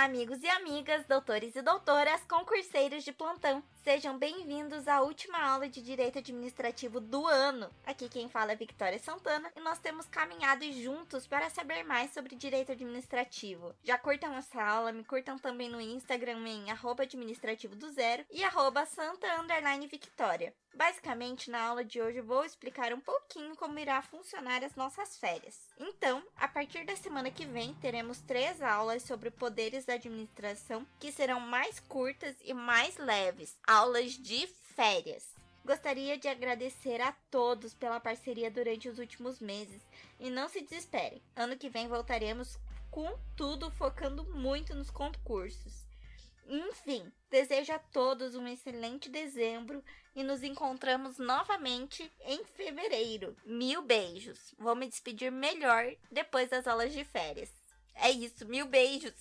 Amigos e amigas, doutores e doutoras, concurseiros de plantão. Sejam bem-vindos à última aula de Direito Administrativo do ano. Aqui quem fala é Victoria Santana e nós temos caminhado juntos para saber mais sobre Direito Administrativo. Já curtam essa aula, me curtam também no Instagram em arroba administrativo do zero e arroba santa victoria. Basicamente, na aula de hoje vou explicar um pouquinho como irá funcionar as nossas férias. Então, a partir da semana que vem, teremos três aulas sobre poderes da administração que serão mais curtas e mais leves aulas de férias. Gostaria de agradecer a todos pela parceria durante os últimos meses e não se desesperem, ano que vem voltaremos com tudo focando muito nos concursos. Enfim, desejo a todos um excelente dezembro e nos encontramos novamente em fevereiro. Mil beijos. Vou me despedir melhor depois das aulas de férias. É isso, mil beijos.